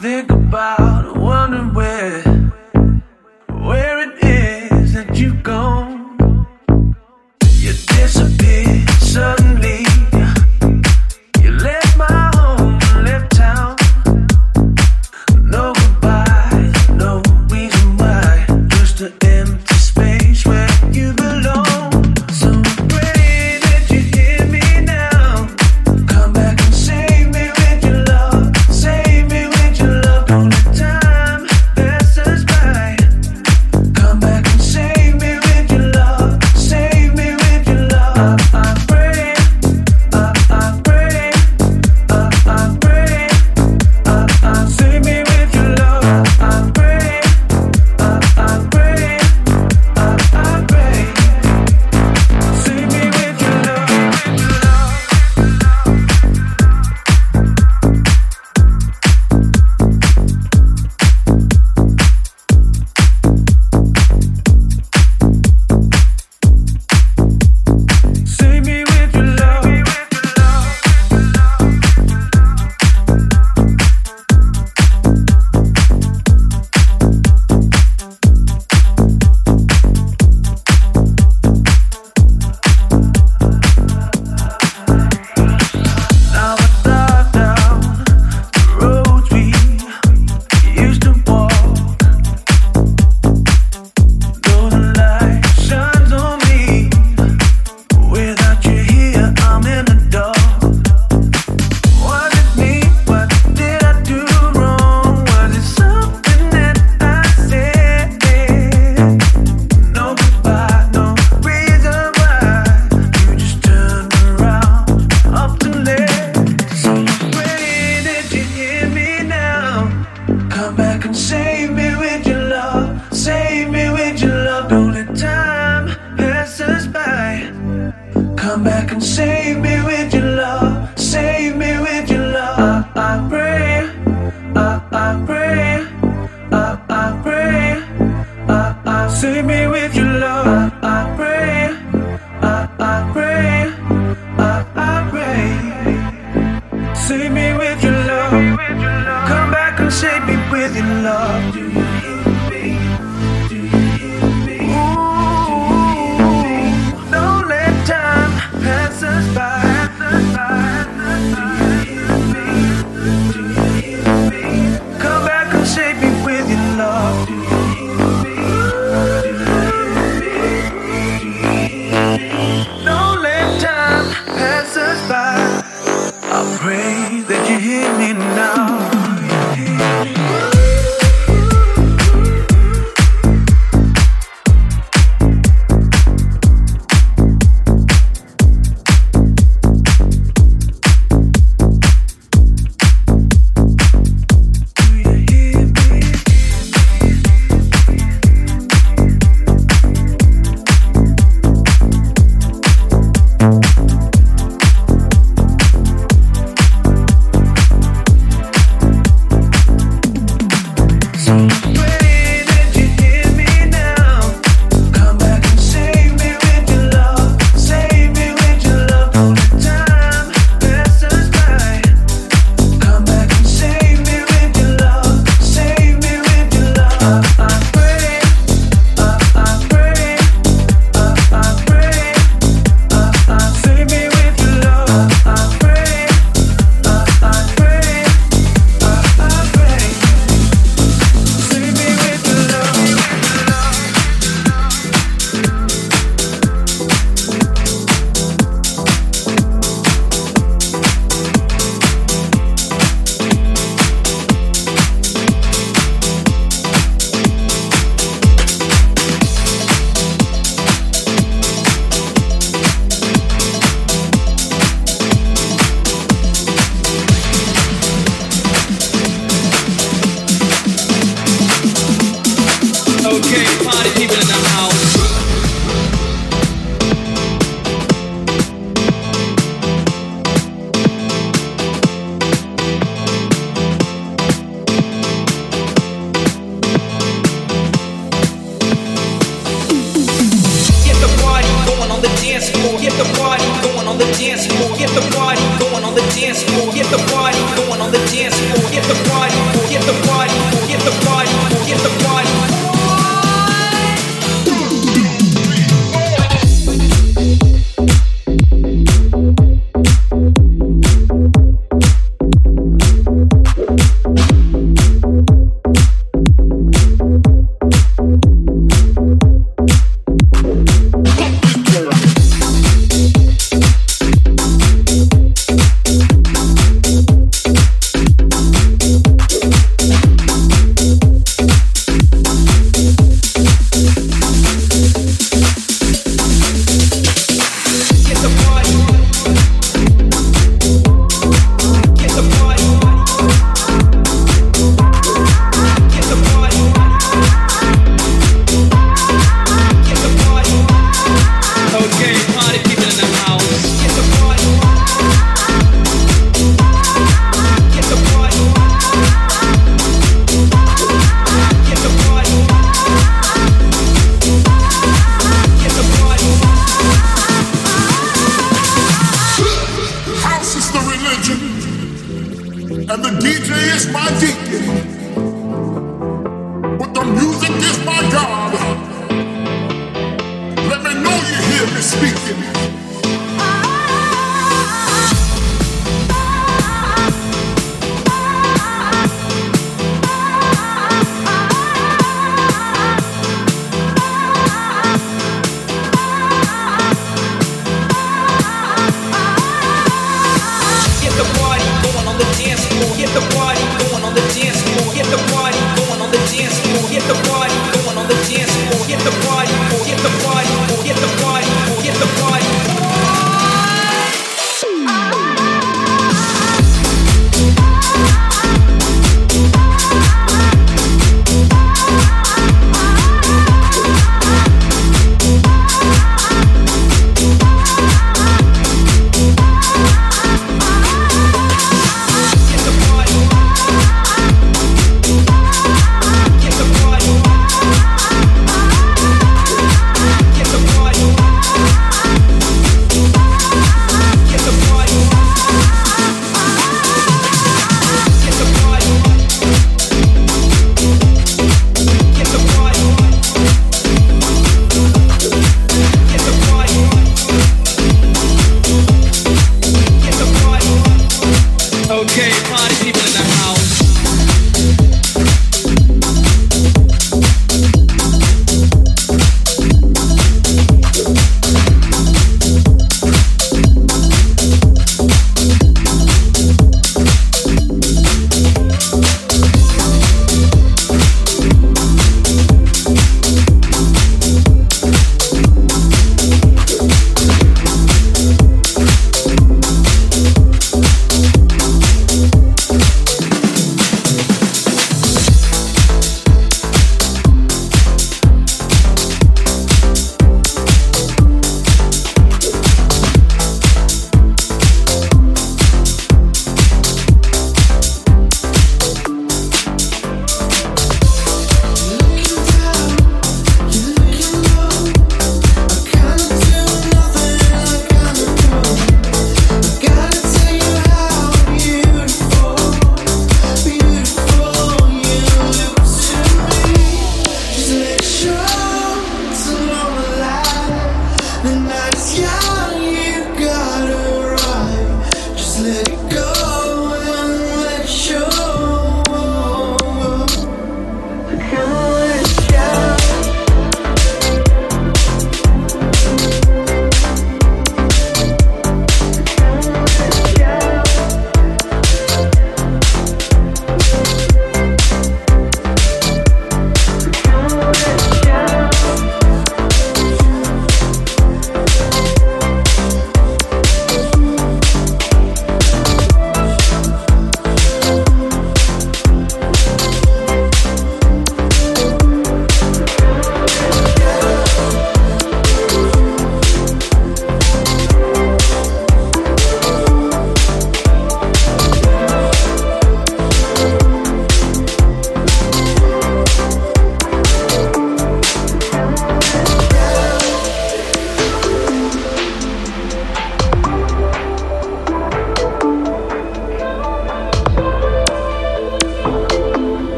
think about wondering where,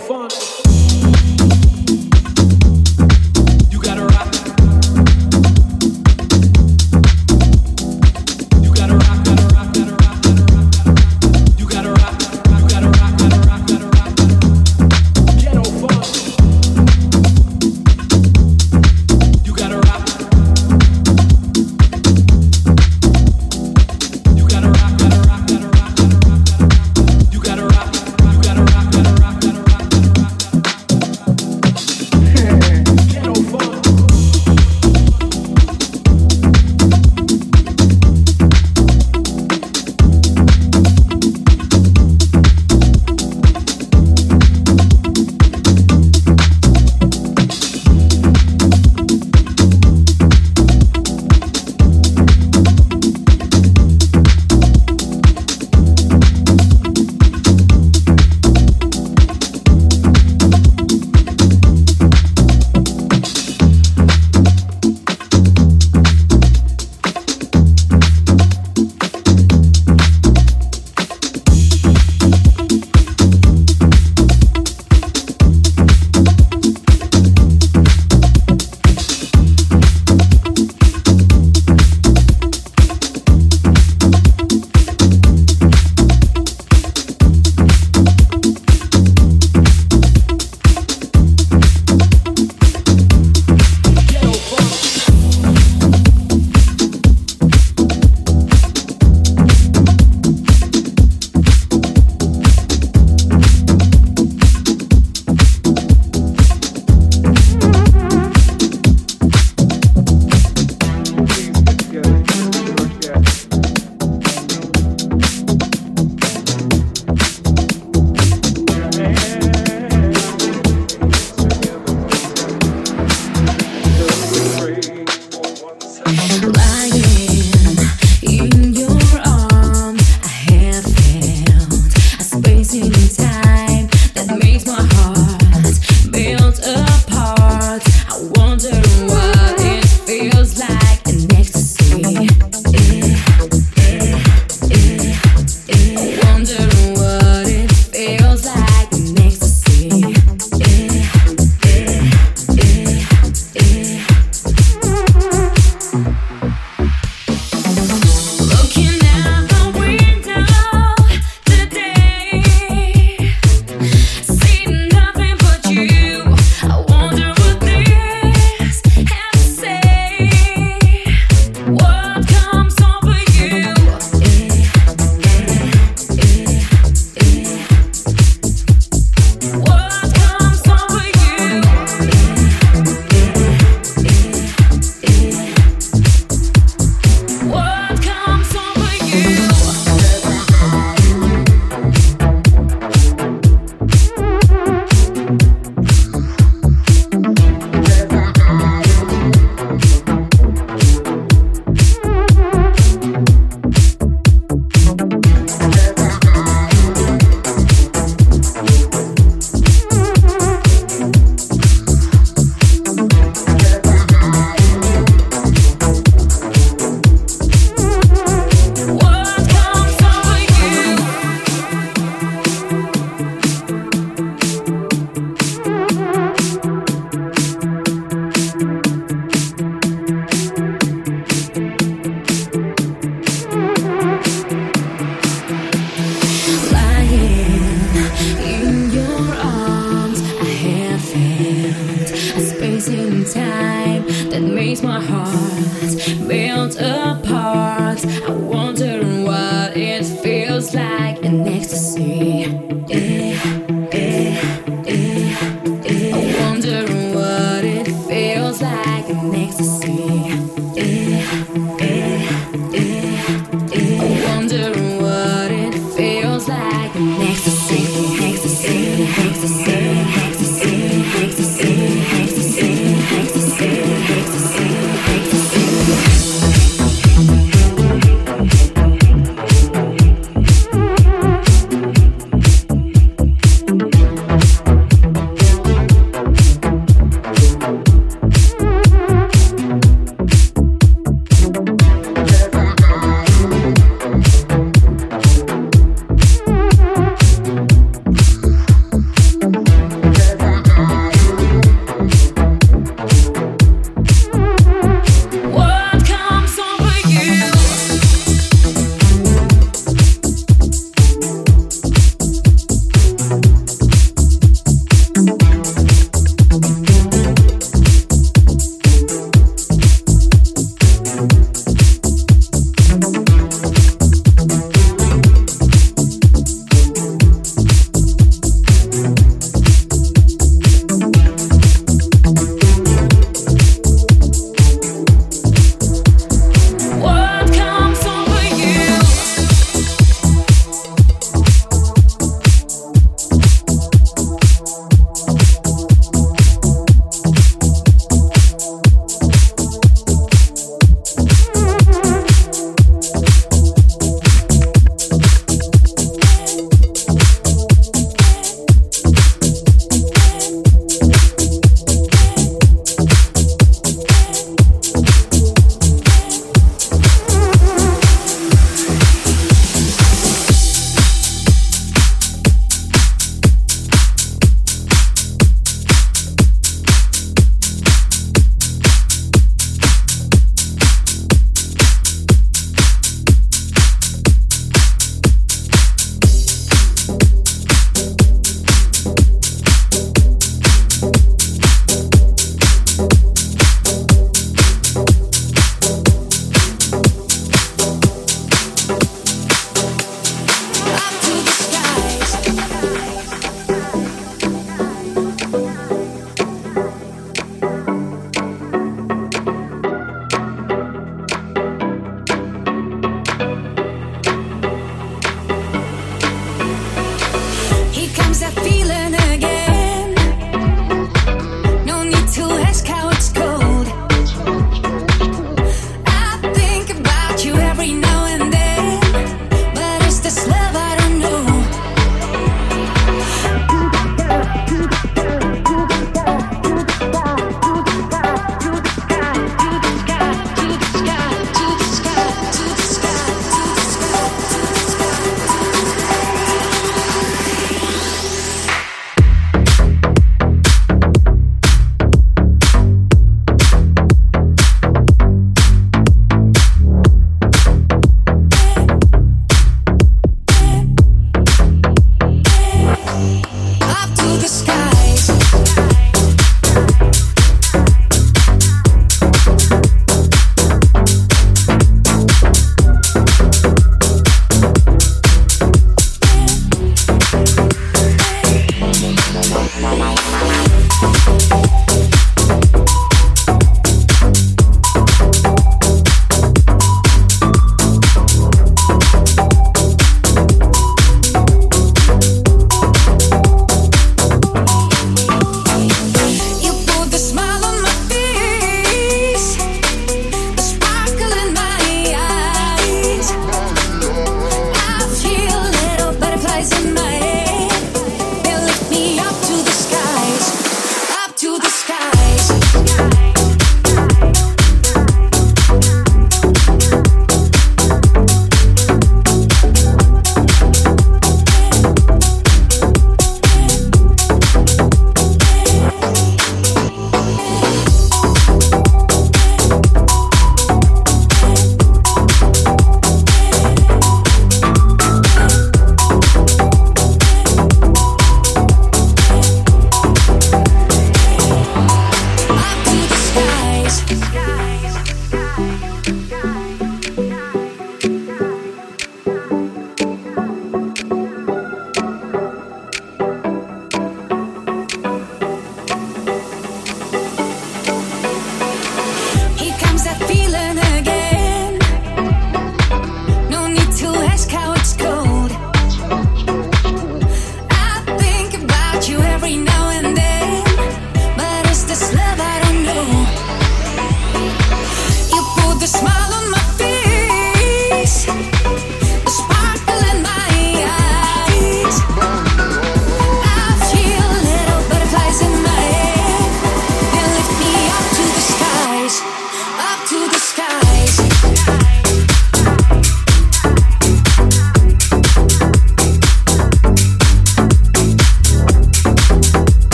fun.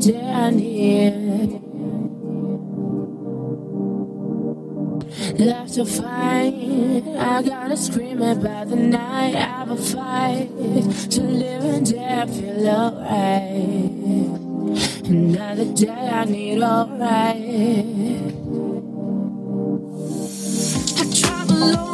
down here. Left to fight, I gotta scream about the night. I have a fight to live and die, feel alright. Another day I need alright. I travel alone.